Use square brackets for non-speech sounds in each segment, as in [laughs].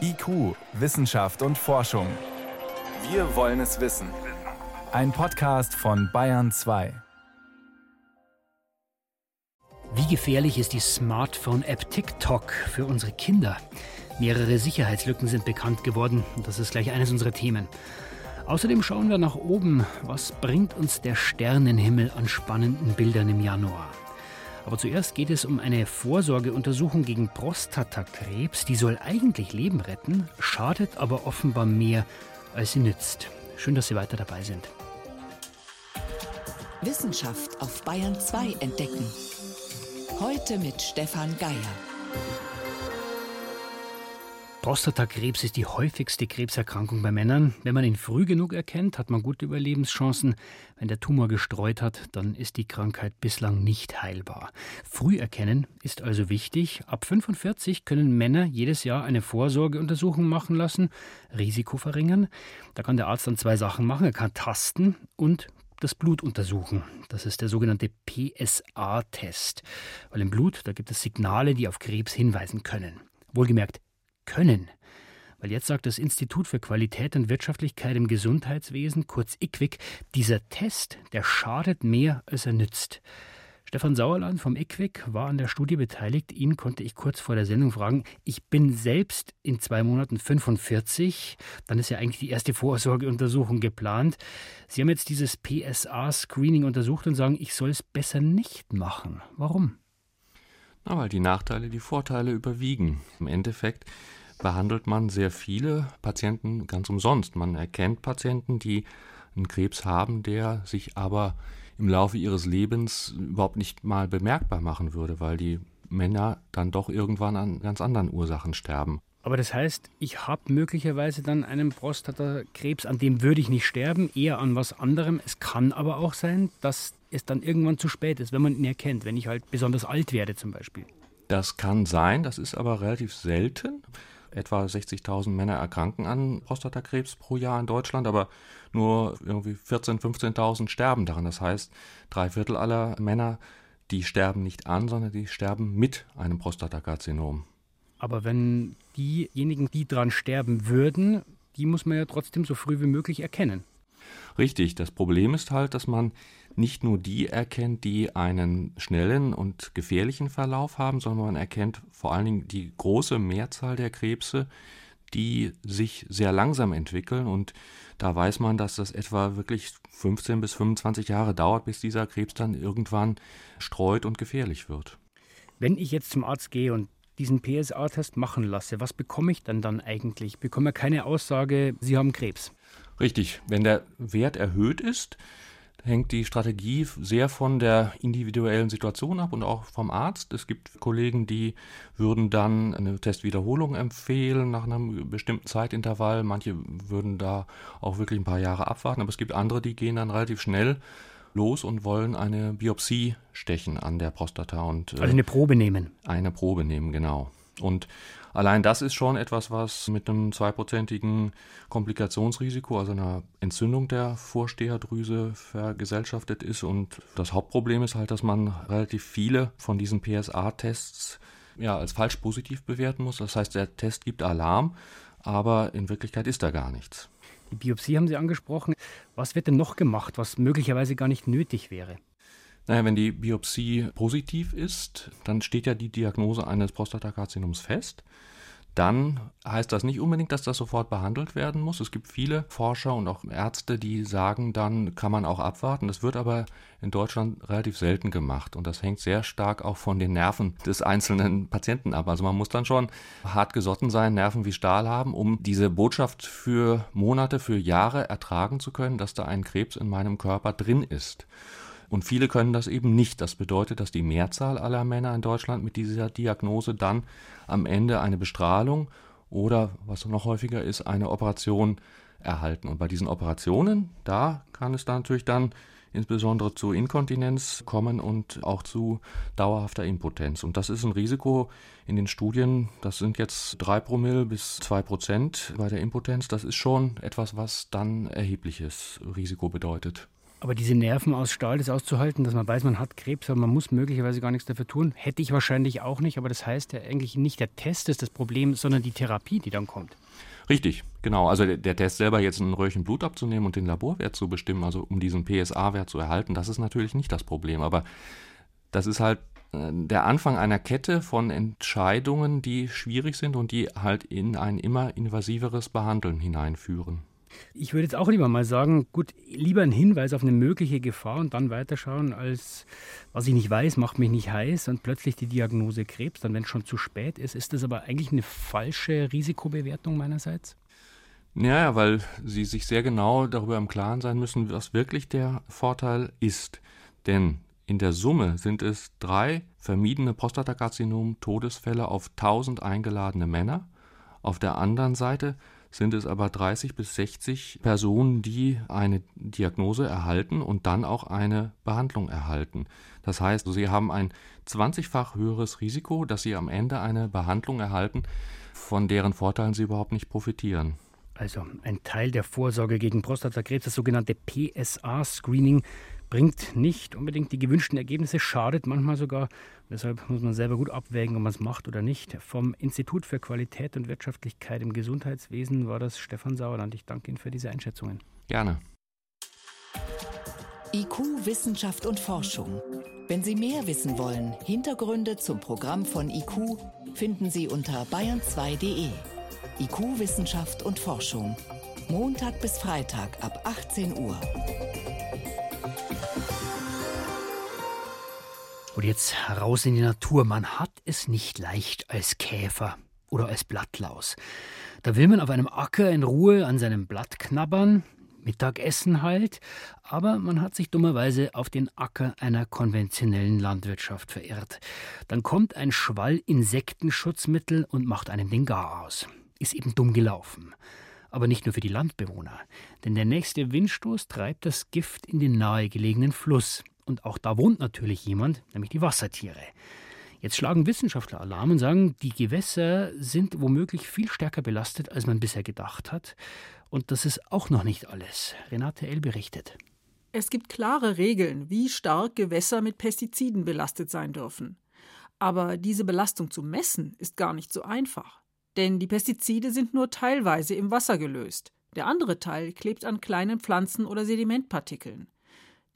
IQ, Wissenschaft und Forschung. Wir wollen es wissen. Ein Podcast von Bayern 2. Wie gefährlich ist die Smartphone-App TikTok für unsere Kinder? Mehrere Sicherheitslücken sind bekannt geworden das ist gleich eines unserer Themen. Außerdem schauen wir nach oben. Was bringt uns der Sternenhimmel an spannenden Bildern im Januar? Aber zuerst geht es um eine Vorsorgeuntersuchung gegen Prostatakrebs. Die soll eigentlich Leben retten, schadet aber offenbar mehr, als sie nützt. Schön, dass Sie weiter dabei sind. Wissenschaft auf Bayern 2 entdecken. Heute mit Stefan Geier. Prostatakrebs ist die häufigste Krebserkrankung bei Männern. Wenn man ihn früh genug erkennt, hat man gute Überlebenschancen. Wenn der Tumor gestreut hat, dann ist die Krankheit bislang nicht heilbar. Früh erkennen ist also wichtig. Ab 45 können Männer jedes Jahr eine Vorsorgeuntersuchung machen lassen, Risiko verringern. Da kann der Arzt dann zwei Sachen machen. Er kann tasten und das Blut untersuchen. Das ist der sogenannte PSA-Test. Weil im Blut, da gibt es Signale, die auf Krebs hinweisen können. Wohlgemerkt, können. Weil jetzt sagt das Institut für Qualität und Wirtschaftlichkeit im Gesundheitswesen, kurz IQWIC, dieser Test, der schadet mehr, als er nützt. Stefan Sauerland vom IQWIC war an der Studie beteiligt. Ihn konnte ich kurz vor der Sendung fragen. Ich bin selbst in zwei Monaten 45. Dann ist ja eigentlich die erste Vorsorgeuntersuchung geplant. Sie haben jetzt dieses PSA-Screening untersucht und sagen, ich soll es besser nicht machen. Warum? Na, weil die Nachteile die Vorteile überwiegen. Im Endeffekt behandelt man sehr viele Patienten ganz umsonst. Man erkennt Patienten, die einen Krebs haben, der sich aber im Laufe ihres Lebens überhaupt nicht mal bemerkbar machen würde, weil die Männer dann doch irgendwann an ganz anderen Ursachen sterben. Aber das heißt, ich habe möglicherweise dann einen Prostatakrebs, an dem würde ich nicht sterben, eher an was anderem. Es kann aber auch sein, dass es dann irgendwann zu spät ist, wenn man ihn erkennt, wenn ich halt besonders alt werde zum Beispiel. Das kann sein, das ist aber relativ selten. Etwa 60.000 Männer erkranken an Prostatakrebs pro Jahr in Deutschland, aber nur irgendwie 14.000, 15.000 sterben daran. Das heißt, drei Viertel aller Männer, die sterben nicht an, sondern die sterben mit einem Prostatakarzinom. Aber wenn diejenigen, die daran sterben würden, die muss man ja trotzdem so früh wie möglich erkennen. Richtig, das Problem ist halt, dass man nicht nur die erkennt, die einen schnellen und gefährlichen Verlauf haben, sondern man erkennt vor allen Dingen die große Mehrzahl der Krebse, die sich sehr langsam entwickeln und da weiß man, dass das etwa wirklich 15 bis 25 Jahre dauert, bis dieser Krebs dann irgendwann streut und gefährlich wird. Wenn ich jetzt zum Arzt gehe und diesen PSA-Test machen lasse, was bekomme ich denn dann eigentlich? Ich bekomme keine Aussage, Sie haben Krebs. Richtig, wenn der Wert erhöht ist, hängt die Strategie sehr von der individuellen Situation ab und auch vom Arzt. Es gibt Kollegen, die würden dann eine Testwiederholung empfehlen nach einem bestimmten Zeitintervall. Manche würden da auch wirklich ein paar Jahre abwarten, aber es gibt andere, die gehen dann relativ schnell los und wollen eine Biopsie stechen an der Prostata und also eine Probe nehmen. Eine Probe nehmen, genau. Und Allein das ist schon etwas, was mit einem zweiprozentigen Komplikationsrisiko, also einer Entzündung der Vorsteherdrüse vergesellschaftet ist. Und das Hauptproblem ist halt, dass man relativ viele von diesen PSA-Tests ja, als falsch positiv bewerten muss. Das heißt, der Test gibt Alarm, aber in Wirklichkeit ist da gar nichts. Die Biopsie haben Sie angesprochen. Was wird denn noch gemacht, was möglicherweise gar nicht nötig wäre? Naja, wenn die Biopsie positiv ist, dann steht ja die Diagnose eines Prostatakarzinoms fest. Dann heißt das nicht unbedingt, dass das sofort behandelt werden muss. Es gibt viele Forscher und auch Ärzte, die sagen, dann kann man auch abwarten. Das wird aber in Deutschland relativ selten gemacht und das hängt sehr stark auch von den Nerven des einzelnen Patienten ab. Also man muss dann schon hart gesotten sein, Nerven wie Stahl haben, um diese Botschaft für Monate, für Jahre ertragen zu können, dass da ein Krebs in meinem Körper drin ist. Und viele können das eben nicht. Das bedeutet, dass die Mehrzahl aller Männer in Deutschland mit dieser Diagnose dann am Ende eine Bestrahlung oder, was noch häufiger ist, eine Operation erhalten. Und bei diesen Operationen, da kann es dann natürlich dann insbesondere zu Inkontinenz kommen und auch zu dauerhafter Impotenz. Und das ist ein Risiko in den Studien, das sind jetzt drei Promille bis zwei Prozent bei der Impotenz. Das ist schon etwas, was dann erhebliches Risiko bedeutet. Aber diese Nerven aus Stahl, das auszuhalten, dass man weiß, man hat Krebs, aber man muss möglicherweise gar nichts dafür tun, hätte ich wahrscheinlich auch nicht. Aber das heißt ja eigentlich nicht der Test ist das Problem, sondern die Therapie, die dann kommt. Richtig, genau. Also der, der, Test selber jetzt ein Röhrchen Blut abzunehmen und den Laborwert zu bestimmen, also um diesen PSA-Wert zu erhalten, das ist natürlich nicht das Problem. Aber das ist halt äh, der Anfang einer Kette von Entscheidungen, die schwierig sind und die halt in ein immer invasiveres Behandeln hineinführen. Ich würde jetzt auch lieber mal sagen, gut, lieber ein Hinweis auf eine mögliche Gefahr und dann weiterschauen, als was ich nicht weiß, macht mich nicht heiß und plötzlich die Diagnose Krebs, dann wenn es schon zu spät ist. Ist das aber eigentlich eine falsche Risikobewertung meinerseits? Ja, weil Sie sich sehr genau darüber im Klaren sein müssen, was wirklich der Vorteil ist. Denn in der Summe sind es drei vermiedene Prostatakarzinom-Todesfälle auf 1000 eingeladene Männer. Auf der anderen Seite sind es aber 30 bis 60 Personen, die eine Diagnose erhalten und dann auch eine Behandlung erhalten. Das heißt, sie haben ein 20-fach höheres Risiko, dass sie am Ende eine Behandlung erhalten, von deren Vorteilen sie überhaupt nicht profitieren. Also ein Teil der Vorsorge gegen Prostatakrebs, das sogenannte PSA-Screening, bringt nicht unbedingt die gewünschten Ergebnisse, schadet manchmal sogar. Deshalb muss man selber gut abwägen, ob man es macht oder nicht. Vom Institut für Qualität und Wirtschaftlichkeit im Gesundheitswesen war das Stefan Sauerland. Ich danke Ihnen für diese Einschätzungen. Gerne. IQ, Wissenschaft und Forschung. Wenn Sie mehr wissen wollen, Hintergründe zum Programm von IQ finden Sie unter bayern2.de. IQ, Wissenschaft und Forschung. Montag bis Freitag ab 18 Uhr. Und jetzt raus in die Natur. Man hat es nicht leicht als Käfer oder als Blattlaus. Da will man auf einem Acker in Ruhe an seinem Blatt knabbern, Mittagessen halt, aber man hat sich dummerweise auf den Acker einer konventionellen Landwirtschaft verirrt. Dann kommt ein Schwall Insektenschutzmittel und macht einem den Gar aus. Ist eben dumm gelaufen. Aber nicht nur für die Landbewohner, denn der nächste Windstoß treibt das Gift in den nahegelegenen Fluss. Und auch da wohnt natürlich jemand, nämlich die Wassertiere. Jetzt schlagen Wissenschaftler Alarm und sagen, die Gewässer sind womöglich viel stärker belastet, als man bisher gedacht hat. Und das ist auch noch nicht alles. Renate L. berichtet. Es gibt klare Regeln, wie stark Gewässer mit Pestiziden belastet sein dürfen. Aber diese Belastung zu messen, ist gar nicht so einfach. Denn die Pestizide sind nur teilweise im Wasser gelöst. Der andere Teil klebt an kleinen Pflanzen oder Sedimentpartikeln.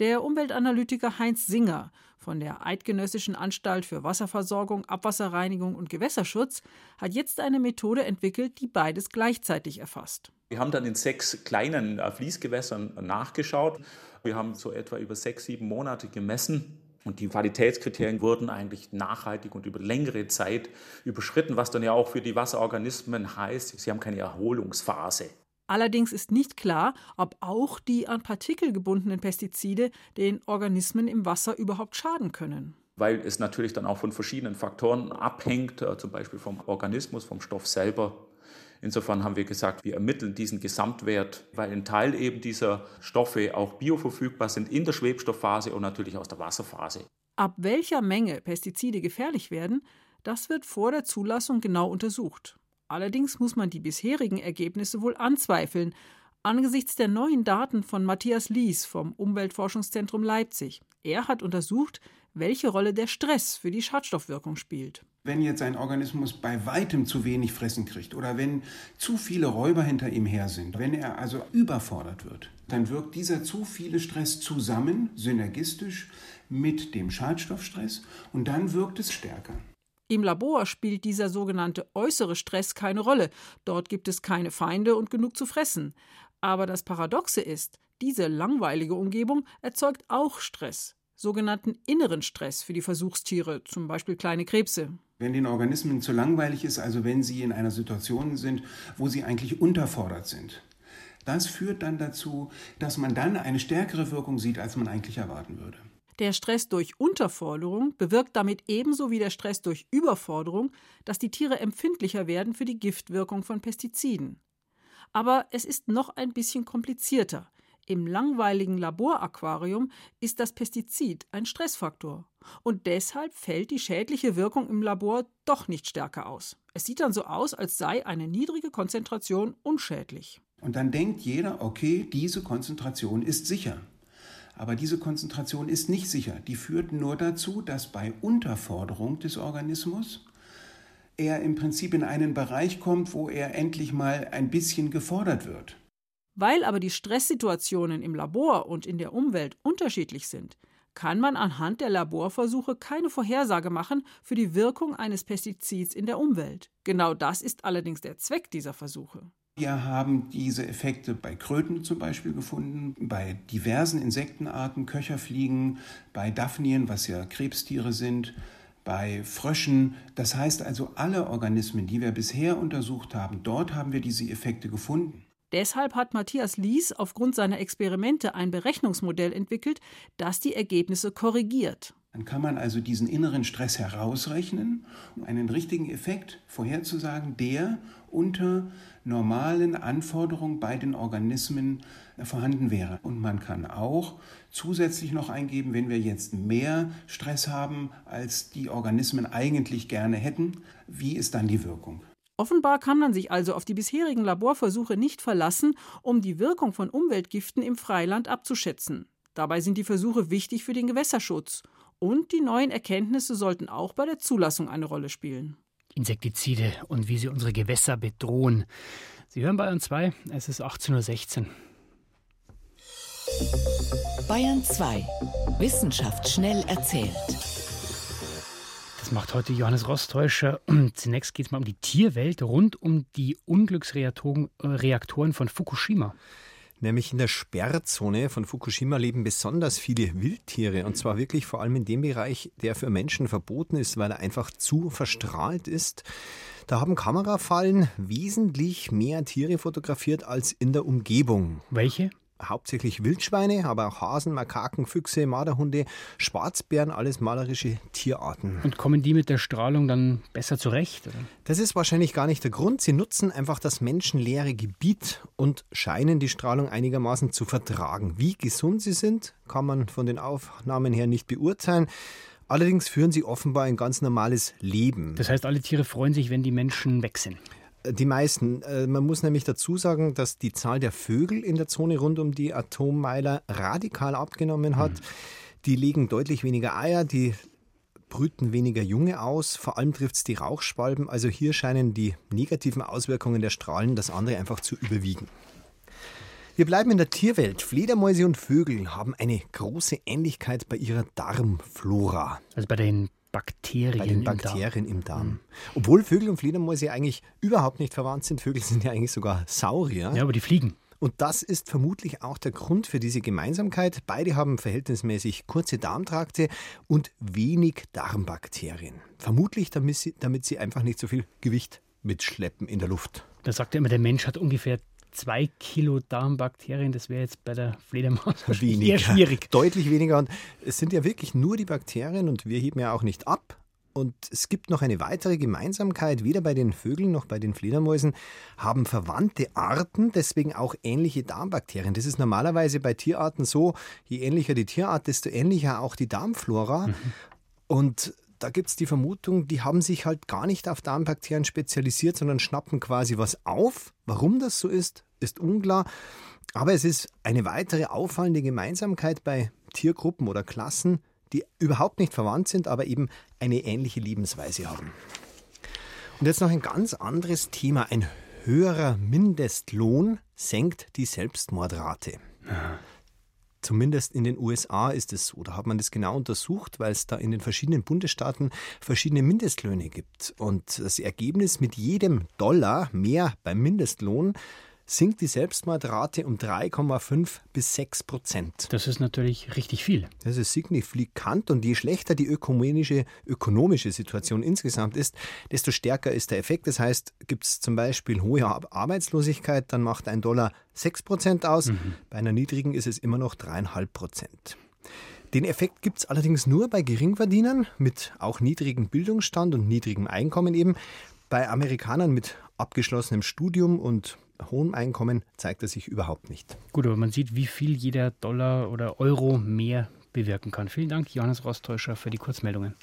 Der Umweltanalytiker Heinz Singer von der Eidgenössischen Anstalt für Wasserversorgung, Abwasserreinigung und Gewässerschutz hat jetzt eine Methode entwickelt, die beides gleichzeitig erfasst. Wir haben dann in sechs kleinen äh, Fließgewässern nachgeschaut. Wir haben so etwa über sechs, sieben Monate gemessen. Und die Qualitätskriterien wurden eigentlich nachhaltig und über längere Zeit überschritten, was dann ja auch für die Wasserorganismen heißt, sie haben keine Erholungsphase. Allerdings ist nicht klar, ob auch die an Partikel gebundenen Pestizide den Organismen im Wasser überhaupt schaden können. Weil es natürlich dann auch von verschiedenen Faktoren abhängt, äh, zum Beispiel vom Organismus, vom Stoff selber. Insofern haben wir gesagt, wir ermitteln diesen Gesamtwert, weil ein Teil eben dieser Stoffe auch bioverfügbar sind in der Schwebstoffphase und natürlich aus der Wasserphase. Ab welcher Menge Pestizide gefährlich werden, das wird vor der Zulassung genau untersucht. Allerdings muss man die bisherigen Ergebnisse wohl anzweifeln, angesichts der neuen Daten von Matthias Lies vom Umweltforschungszentrum Leipzig. Er hat untersucht, welche Rolle der Stress für die Schadstoffwirkung spielt. Wenn jetzt ein Organismus bei weitem zu wenig Fressen kriegt oder wenn zu viele Räuber hinter ihm her sind, wenn er also überfordert wird, dann wirkt dieser zu viele Stress zusammen, synergistisch mit dem Schadstoffstress und dann wirkt es stärker. Im Labor spielt dieser sogenannte äußere Stress keine Rolle. Dort gibt es keine Feinde und genug zu fressen. Aber das Paradoxe ist, diese langweilige Umgebung erzeugt auch Stress, sogenannten inneren Stress für die Versuchstiere, zum Beispiel kleine Krebse. Wenn den Organismen zu langweilig ist, also wenn sie in einer Situation sind, wo sie eigentlich unterfordert sind, das führt dann dazu, dass man dann eine stärkere Wirkung sieht, als man eigentlich erwarten würde. Der Stress durch Unterforderung bewirkt damit ebenso wie der Stress durch Überforderung, dass die Tiere empfindlicher werden für die Giftwirkung von Pestiziden. Aber es ist noch ein bisschen komplizierter. Im langweiligen Laboraquarium ist das Pestizid ein Stressfaktor. Und deshalb fällt die schädliche Wirkung im Labor doch nicht stärker aus. Es sieht dann so aus, als sei eine niedrige Konzentration unschädlich. Und dann denkt jeder, okay, diese Konzentration ist sicher. Aber diese Konzentration ist nicht sicher. Die führt nur dazu, dass bei Unterforderung des Organismus er im Prinzip in einen Bereich kommt, wo er endlich mal ein bisschen gefordert wird. Weil aber die Stresssituationen im Labor und in der Umwelt unterschiedlich sind, kann man anhand der Laborversuche keine Vorhersage machen für die Wirkung eines Pestizids in der Umwelt. Genau das ist allerdings der Zweck dieser Versuche. Wir haben diese Effekte bei Kröten zum Beispiel gefunden, bei diversen Insektenarten, Köcherfliegen, bei Daphnien, was ja Krebstiere sind, bei Fröschen. Das heißt also, alle Organismen, die wir bisher untersucht haben, dort haben wir diese Effekte gefunden. Deshalb hat Matthias Lies aufgrund seiner Experimente ein Berechnungsmodell entwickelt, das die Ergebnisse korrigiert. Dann kann man also diesen inneren Stress herausrechnen, um einen richtigen Effekt vorherzusagen, der unter normalen Anforderungen bei den Organismen vorhanden wäre. Und man kann auch zusätzlich noch eingeben, wenn wir jetzt mehr Stress haben, als die Organismen eigentlich gerne hätten, wie ist dann die Wirkung? Offenbar kann man sich also auf die bisherigen Laborversuche nicht verlassen, um die Wirkung von Umweltgiften im Freiland abzuschätzen. Dabei sind die Versuche wichtig für den Gewässerschutz. Und die neuen Erkenntnisse sollten auch bei der Zulassung eine Rolle spielen. Insektizide und wie sie unsere Gewässer bedrohen. Sie hören Bayern 2, es ist 18.16 Uhr. Bayern 2. Wissenschaft schnell erzählt. Das macht heute Johannes Rostäuscher. [clears throat] Zunächst geht es mal um die Tierwelt rund um die Unglücksreaktoren äh, von Fukushima. Nämlich in der Sperrzone von Fukushima leben besonders viele Wildtiere. Und zwar wirklich vor allem in dem Bereich, der für Menschen verboten ist, weil er einfach zu verstrahlt ist. Da haben Kamerafallen wesentlich mehr Tiere fotografiert als in der Umgebung. Welche? Hauptsächlich Wildschweine, aber auch Hasen, Makaken, Füchse, Marderhunde, Schwarzbären, alles malerische Tierarten. Und kommen die mit der Strahlung dann besser zurecht? Oder? Das ist wahrscheinlich gar nicht der Grund. Sie nutzen einfach das menschenleere Gebiet und scheinen die Strahlung einigermaßen zu vertragen. Wie gesund sie sind, kann man von den Aufnahmen her nicht beurteilen. Allerdings führen sie offenbar ein ganz normales Leben. Das heißt, alle Tiere freuen sich, wenn die Menschen weg sind. Die meisten. Äh, man muss nämlich dazu sagen, dass die Zahl der Vögel in der Zone rund um die Atommeiler radikal abgenommen hat. Mhm. Die legen deutlich weniger Eier, die brüten weniger Junge aus. Vor allem trifft es die Rauchschwalben. Also hier scheinen die negativen Auswirkungen der Strahlen das andere einfach zu überwiegen. Wir bleiben in der Tierwelt. Fledermäuse und Vögel haben eine große Ähnlichkeit bei ihrer Darmflora. Also bei den Bakterien, bei den Bakterien im Darm. Im Darm. Obwohl Vögel und Fledermäuse eigentlich überhaupt nicht verwandt sind. Vögel sind ja eigentlich sogar Saurier. Ja, aber die fliegen. Und das ist vermutlich auch der Grund für diese Gemeinsamkeit. Beide haben verhältnismäßig kurze Darmtrakte und wenig Darmbakterien. Vermutlich, damit sie, damit sie einfach nicht so viel Gewicht mitschleppen in der Luft. Da sagt er immer, der Mensch hat ungefähr zwei Kilo Darmbakterien, das wäre jetzt bei der Fledermaus [laughs] weniger. eher schwierig. Deutlich weniger. Und es sind ja wirklich nur die Bakterien und wir heben ja auch nicht ab. Und es gibt noch eine weitere Gemeinsamkeit, weder bei den Vögeln noch bei den Fledermäusen haben verwandte Arten deswegen auch ähnliche Darmbakterien. Das ist normalerweise bei Tierarten so, je ähnlicher die Tierart, desto ähnlicher auch die Darmflora. Mhm. Und da gibt es die Vermutung, die haben sich halt gar nicht auf Darmbakterien spezialisiert, sondern schnappen quasi was auf. Warum das so ist, ist unklar. Aber es ist eine weitere auffallende Gemeinsamkeit bei Tiergruppen oder Klassen, die überhaupt nicht verwandt sind, aber eben eine ähnliche Lebensweise haben. Und jetzt noch ein ganz anderes Thema. Ein höherer Mindestlohn senkt die Selbstmordrate. Ja. Zumindest in den USA ist es so. Da hat man das genau untersucht, weil es da in den verschiedenen Bundesstaaten verschiedene Mindestlöhne gibt. Und das Ergebnis mit jedem Dollar mehr beim Mindestlohn sinkt die Selbstmordrate um 3,5 bis 6 Prozent. Das ist natürlich richtig viel. Das ist signifikant und je schlechter die ökumenische, ökonomische Situation insgesamt ist, desto stärker ist der Effekt. Das heißt, gibt es zum Beispiel hohe Arbeitslosigkeit, dann macht ein Dollar 6 Prozent aus. Mhm. Bei einer niedrigen ist es immer noch 3,5 Prozent. Den Effekt gibt es allerdings nur bei Geringverdienern mit auch niedrigem Bildungsstand und niedrigem Einkommen eben. Bei Amerikanern mit abgeschlossenem Studium und hohem Einkommen zeigt er sich überhaupt nicht. Gut, aber man sieht, wie viel jeder Dollar oder Euro mehr bewirken kann. Vielen Dank, Johannes Rostäuscher, für die Kurzmeldungen.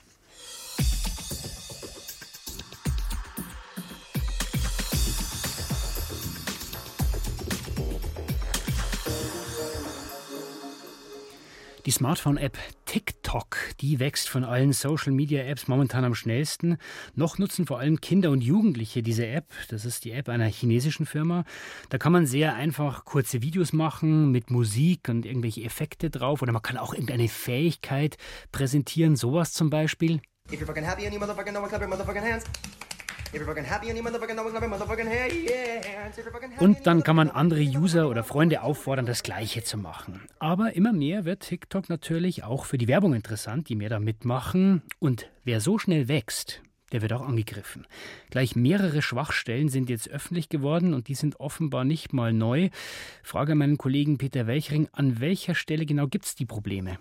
Die Smartphone-App TikTok, die wächst von allen Social-Media-Apps momentan am schnellsten. Noch nutzen vor allem Kinder und Jugendliche diese App. Das ist die App einer chinesischen Firma. Da kann man sehr einfach kurze Videos machen mit Musik und irgendwelche Effekte drauf. Oder man kann auch irgendeine Fähigkeit präsentieren, sowas zum Beispiel. If you're fucking happy and you motherfucking know it, clap your motherfucking hands. Und dann kann man andere User oder Freunde auffordern, das Gleiche zu machen. Aber immer mehr wird TikTok natürlich auch für die Werbung interessant, die mehr da mitmachen. Und wer so schnell wächst, der wird auch angegriffen. Gleich mehrere Schwachstellen sind jetzt öffentlich geworden und die sind offenbar nicht mal neu. Frage meinen Kollegen Peter Welchring, an welcher Stelle genau gibt es die Probleme?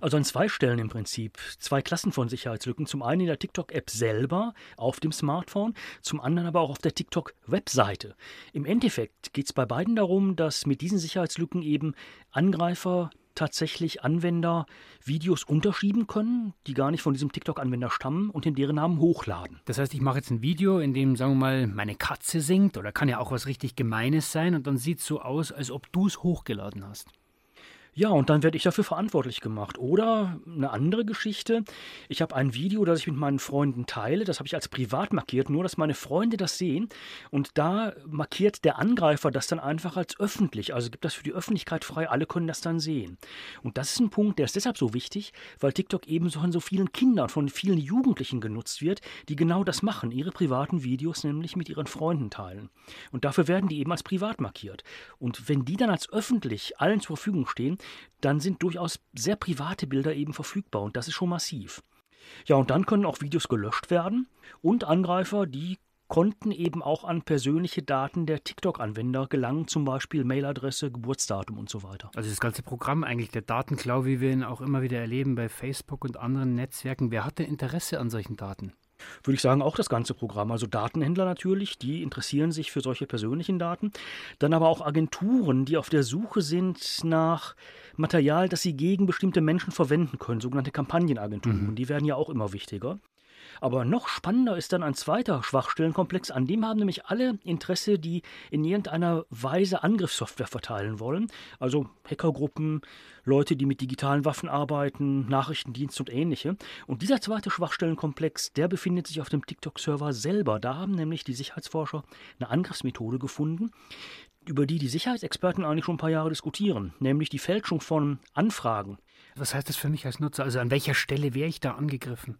Also an zwei Stellen im Prinzip. Zwei Klassen von Sicherheitslücken. Zum einen in der TikTok-App selber auf dem Smartphone, zum anderen aber auch auf der TikTok-Webseite. Im Endeffekt geht es bei beiden darum, dass mit diesen Sicherheitslücken eben Angreifer tatsächlich Anwender Videos unterschieben können, die gar nicht von diesem TikTok-Anwender stammen und in deren Namen hochladen. Das heißt, ich mache jetzt ein Video, in dem, sagen wir mal, meine Katze singt oder kann ja auch was richtig Gemeines sein und dann sieht es so aus, als ob du es hochgeladen hast. Ja, und dann werde ich dafür verantwortlich gemacht. Oder eine andere Geschichte. Ich habe ein Video, das ich mit meinen Freunden teile. Das habe ich als privat markiert, nur dass meine Freunde das sehen. Und da markiert der Angreifer das dann einfach als öffentlich. Also gibt das für die Öffentlichkeit frei. Alle können das dann sehen. Und das ist ein Punkt, der ist deshalb so wichtig, weil TikTok ebenso von so vielen Kindern, von vielen Jugendlichen genutzt wird, die genau das machen. Ihre privaten Videos nämlich mit ihren Freunden teilen. Und dafür werden die eben als privat markiert. Und wenn die dann als öffentlich allen zur Verfügung stehen, dann sind durchaus sehr private Bilder eben verfügbar und das ist schon massiv. Ja, und dann können auch Videos gelöscht werden und Angreifer, die konnten eben auch an persönliche Daten der TikTok-Anwender gelangen, zum Beispiel Mailadresse, Geburtsdatum und so weiter. Also das ganze Programm eigentlich, der Datenklau, wie wir ihn auch immer wieder erleben bei Facebook und anderen Netzwerken. Wer hat denn Interesse an solchen Daten? Würde ich sagen, auch das ganze Programm. Also Datenhändler natürlich, die interessieren sich für solche persönlichen Daten. Dann aber auch Agenturen, die auf der Suche sind nach Material, das sie gegen bestimmte Menschen verwenden können, sogenannte Kampagnenagenturen. Mhm. Die werden ja auch immer wichtiger. Aber noch spannender ist dann ein zweiter Schwachstellenkomplex, an dem haben nämlich alle Interesse, die in irgendeiner Weise Angriffssoftware verteilen wollen. Also Hackergruppen, Leute, die mit digitalen Waffen arbeiten, Nachrichtendienste und ähnliche. Und dieser zweite Schwachstellenkomplex, der befindet sich auf dem TikTok-Server selber. Da haben nämlich die Sicherheitsforscher eine Angriffsmethode gefunden, über die die Sicherheitsexperten eigentlich schon ein paar Jahre diskutieren, nämlich die Fälschung von Anfragen. Was heißt das für mich als Nutzer? Also an welcher Stelle wäre ich da angegriffen?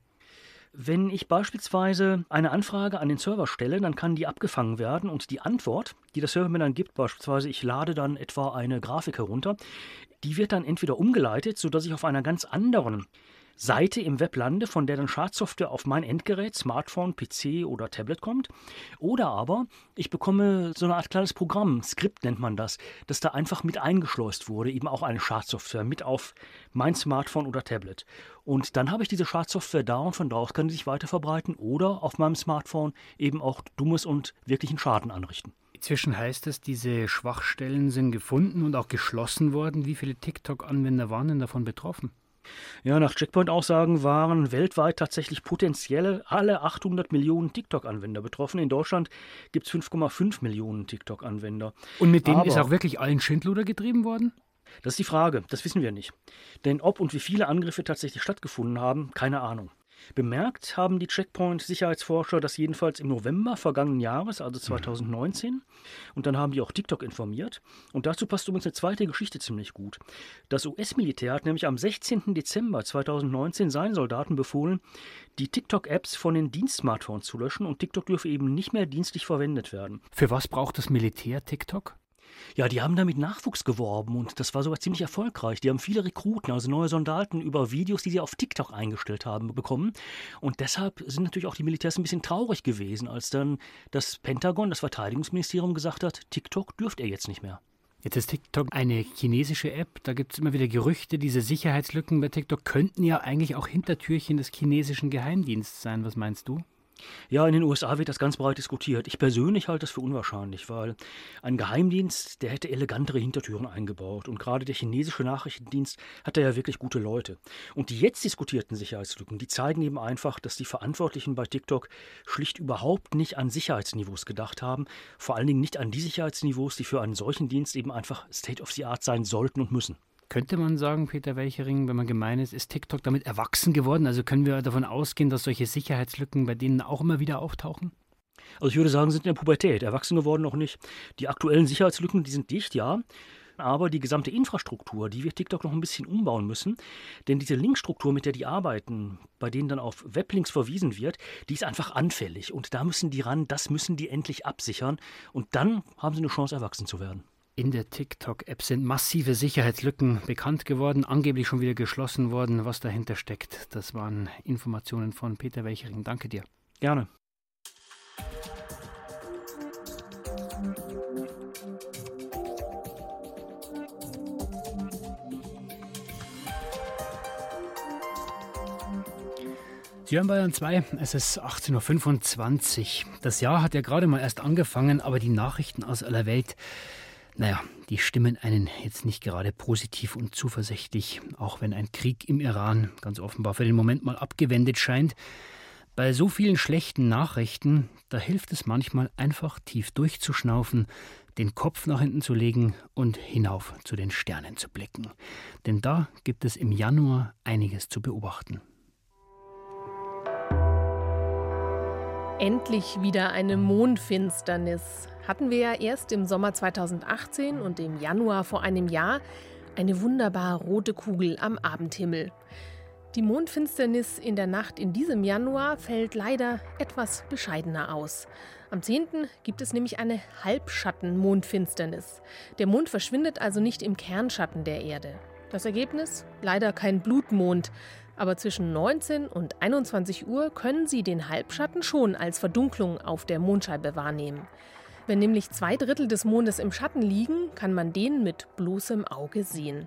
Wenn ich beispielsweise eine Anfrage an den Server stelle, dann kann die abgefangen werden und die Antwort, die der Server mir dann gibt, beispielsweise ich lade dann etwa eine Grafik herunter, die wird dann entweder umgeleitet, sodass ich auf einer ganz anderen Seite im Web lande, von der dann Schadsoftware auf mein Endgerät, Smartphone, PC oder Tablet kommt. Oder aber ich bekomme so eine Art kleines Programm, Skript nennt man das, das da einfach mit eingeschleust wurde, eben auch eine Schadsoftware mit auf mein Smartphone oder Tablet. Und dann habe ich diese Schadsoftware da und von da kann sie sich weiter verbreiten oder auf meinem Smartphone eben auch dummes und wirklichen Schaden anrichten. Inzwischen heißt es, diese Schwachstellen sind gefunden und auch geschlossen worden. Wie viele TikTok-Anwender waren denn davon betroffen? Ja, nach Checkpoint-Aussagen waren weltweit tatsächlich potenziell alle 800 Millionen TikTok-Anwender betroffen. In Deutschland gibt es 5,5 Millionen TikTok-Anwender. Und mit denen Aber ist auch wirklich allen Schindluder getrieben worden? Das ist die Frage, das wissen wir nicht. Denn ob und wie viele Angriffe tatsächlich stattgefunden haben, keine Ahnung. Bemerkt haben die Checkpoint-Sicherheitsforscher das jedenfalls im November vergangenen Jahres, also 2019. Mhm. Und dann haben die auch TikTok informiert. Und dazu passt übrigens eine zweite Geschichte ziemlich gut. Das US-Militär hat nämlich am 16. Dezember 2019 seinen Soldaten befohlen, die TikTok-Apps von den Dienstsmartphones zu löschen und TikTok dürfe eben nicht mehr dienstlich verwendet werden. Für was braucht das Militär TikTok? Ja, die haben damit Nachwuchs geworben und das war sogar ziemlich erfolgreich. Die haben viele Rekruten, also neue Soldaten, über Videos, die sie auf TikTok eingestellt haben, bekommen. Und deshalb sind natürlich auch die Militärs ein bisschen traurig gewesen, als dann das Pentagon, das Verteidigungsministerium gesagt hat, TikTok dürft ihr jetzt nicht mehr. Jetzt ist TikTok eine chinesische App. Da gibt es immer wieder Gerüchte, diese Sicherheitslücken bei TikTok könnten ja eigentlich auch Hintertürchen des chinesischen Geheimdienstes sein. Was meinst du? Ja, in den USA wird das ganz breit diskutiert. Ich persönlich halte das für unwahrscheinlich, weil ein Geheimdienst, der hätte elegantere Hintertüren eingebaut. Und gerade der chinesische Nachrichtendienst hat da ja wirklich gute Leute. Und die jetzt diskutierten Sicherheitslücken, die zeigen eben einfach, dass die Verantwortlichen bei TikTok schlicht überhaupt nicht an Sicherheitsniveaus gedacht haben. Vor allen Dingen nicht an die Sicherheitsniveaus, die für einen solchen Dienst eben einfach State of the Art sein sollten und müssen. Könnte man sagen, Peter Welchering, wenn man gemein ist, ist TikTok damit erwachsen geworden? Also können wir davon ausgehen, dass solche Sicherheitslücken bei denen auch immer wieder auftauchen? Also ich würde sagen, sind in der Pubertät. Erwachsen geworden noch nicht. Die aktuellen Sicherheitslücken, die sind dicht, ja. Aber die gesamte Infrastruktur, die wird TikTok noch ein bisschen umbauen müssen. Denn diese Linkstruktur, mit der die arbeiten, bei denen dann auf Weblinks verwiesen wird, die ist einfach anfällig. Und da müssen die ran, das müssen die endlich absichern. Und dann haben sie eine Chance, erwachsen zu werden. In der TikTok-App sind massive Sicherheitslücken bekannt geworden, angeblich schon wieder geschlossen worden. Was dahinter steckt, das waren Informationen von Peter Welchering. Danke dir. Gerne. Sie hören Bayern 2, es ist 18.25 Uhr. Das Jahr hat ja gerade mal erst angefangen, aber die Nachrichten aus aller Welt naja, die stimmen einen jetzt nicht gerade positiv und zuversichtlich, auch wenn ein Krieg im Iran ganz offenbar für den Moment mal abgewendet scheint. Bei so vielen schlechten Nachrichten, da hilft es manchmal einfach tief durchzuschnaufen, den Kopf nach hinten zu legen und hinauf zu den Sternen zu blicken. Denn da gibt es im Januar einiges zu beobachten. Endlich wieder eine Mondfinsternis. Hatten wir ja erst im Sommer 2018 und im Januar vor einem Jahr eine wunderbar rote Kugel am Abendhimmel. Die Mondfinsternis in der Nacht in diesem Januar fällt leider etwas bescheidener aus. Am 10. gibt es nämlich eine Halbschatten-Mondfinsternis. Der Mond verschwindet also nicht im Kernschatten der Erde. Das Ergebnis? Leider kein Blutmond, aber zwischen 19 und 21 Uhr können Sie den Halbschatten schon als Verdunklung auf der Mondscheibe wahrnehmen. Wenn nämlich zwei Drittel des Mondes im Schatten liegen, kann man den mit bloßem Auge sehen.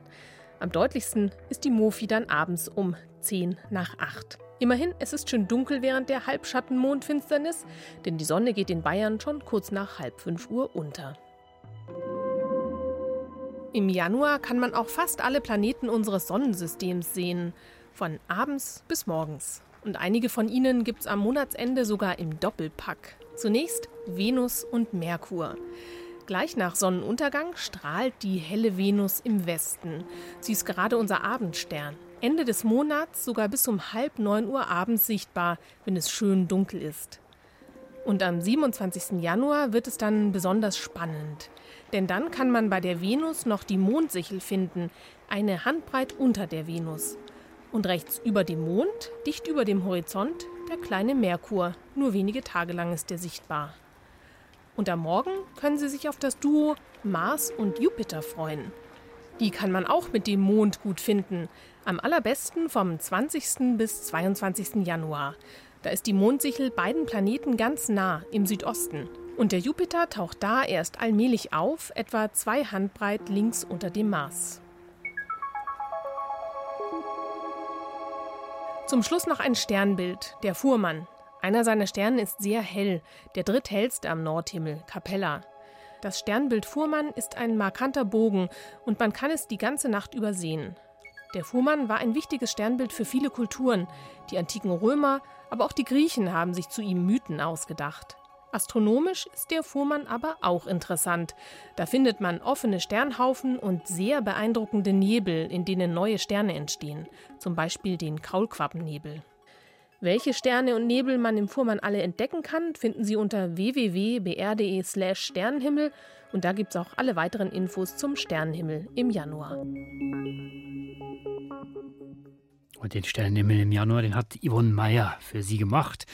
Am deutlichsten ist die Mofi dann abends um 10 nach 8. Immerhin, es ist schön dunkel während der Halbschatten-Mondfinsternis, denn die Sonne geht in Bayern schon kurz nach halb 5 Uhr unter. Im Januar kann man auch fast alle Planeten unseres Sonnensystems sehen. Von abends bis morgens. Und einige von ihnen gibt es am Monatsende sogar im Doppelpack. Zunächst Venus und Merkur. Gleich nach Sonnenuntergang strahlt die helle Venus im Westen. Sie ist gerade unser Abendstern. Ende des Monats sogar bis um halb neun Uhr abends sichtbar, wenn es schön dunkel ist. Und am 27. Januar wird es dann besonders spannend. Denn dann kann man bei der Venus noch die Mondsichel finden, eine Handbreit unter der Venus. Und rechts über dem Mond, dicht über dem Horizont, der kleine Merkur. Nur wenige Tage lang ist er sichtbar. Und am Morgen können Sie sich auf das Duo Mars und Jupiter freuen. Die kann man auch mit dem Mond gut finden. Am allerbesten vom 20. bis 22. Januar. Da ist die Mondsichel beiden Planeten ganz nah im Südosten. Und der Jupiter taucht da erst allmählich auf, etwa zwei Handbreit links unter dem Mars. Zum Schluss noch ein Sternbild, der Fuhrmann. Einer seiner Sterne ist sehr hell, der dritthellste am Nordhimmel, Capella. Das Sternbild Fuhrmann ist ein markanter Bogen und man kann es die ganze Nacht übersehen. Der Fuhrmann war ein wichtiges Sternbild für viele Kulturen. Die antiken Römer, aber auch die Griechen haben sich zu ihm Mythen ausgedacht. Astronomisch ist der Fuhrmann aber auch interessant. Da findet man offene Sternhaufen und sehr beeindruckende Nebel, in denen neue Sterne entstehen, zum Beispiel den Kaulquappennebel. Welche Sterne und Nebel man im Fuhrmann alle entdecken kann, finden Sie unter www.br.de/slash Sternenhimmel und da gibt es auch alle weiteren Infos zum Sternenhimmel im Januar. Und den Sternenhimmel im Januar, den hat Yvonne Meyer für Sie gemacht.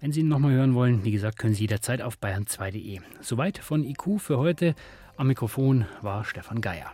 Wenn Sie ihn nochmal hören wollen, wie gesagt, können Sie jederzeit auf bayern2.de. Soweit von IQ für heute. Am Mikrofon war Stefan Geier.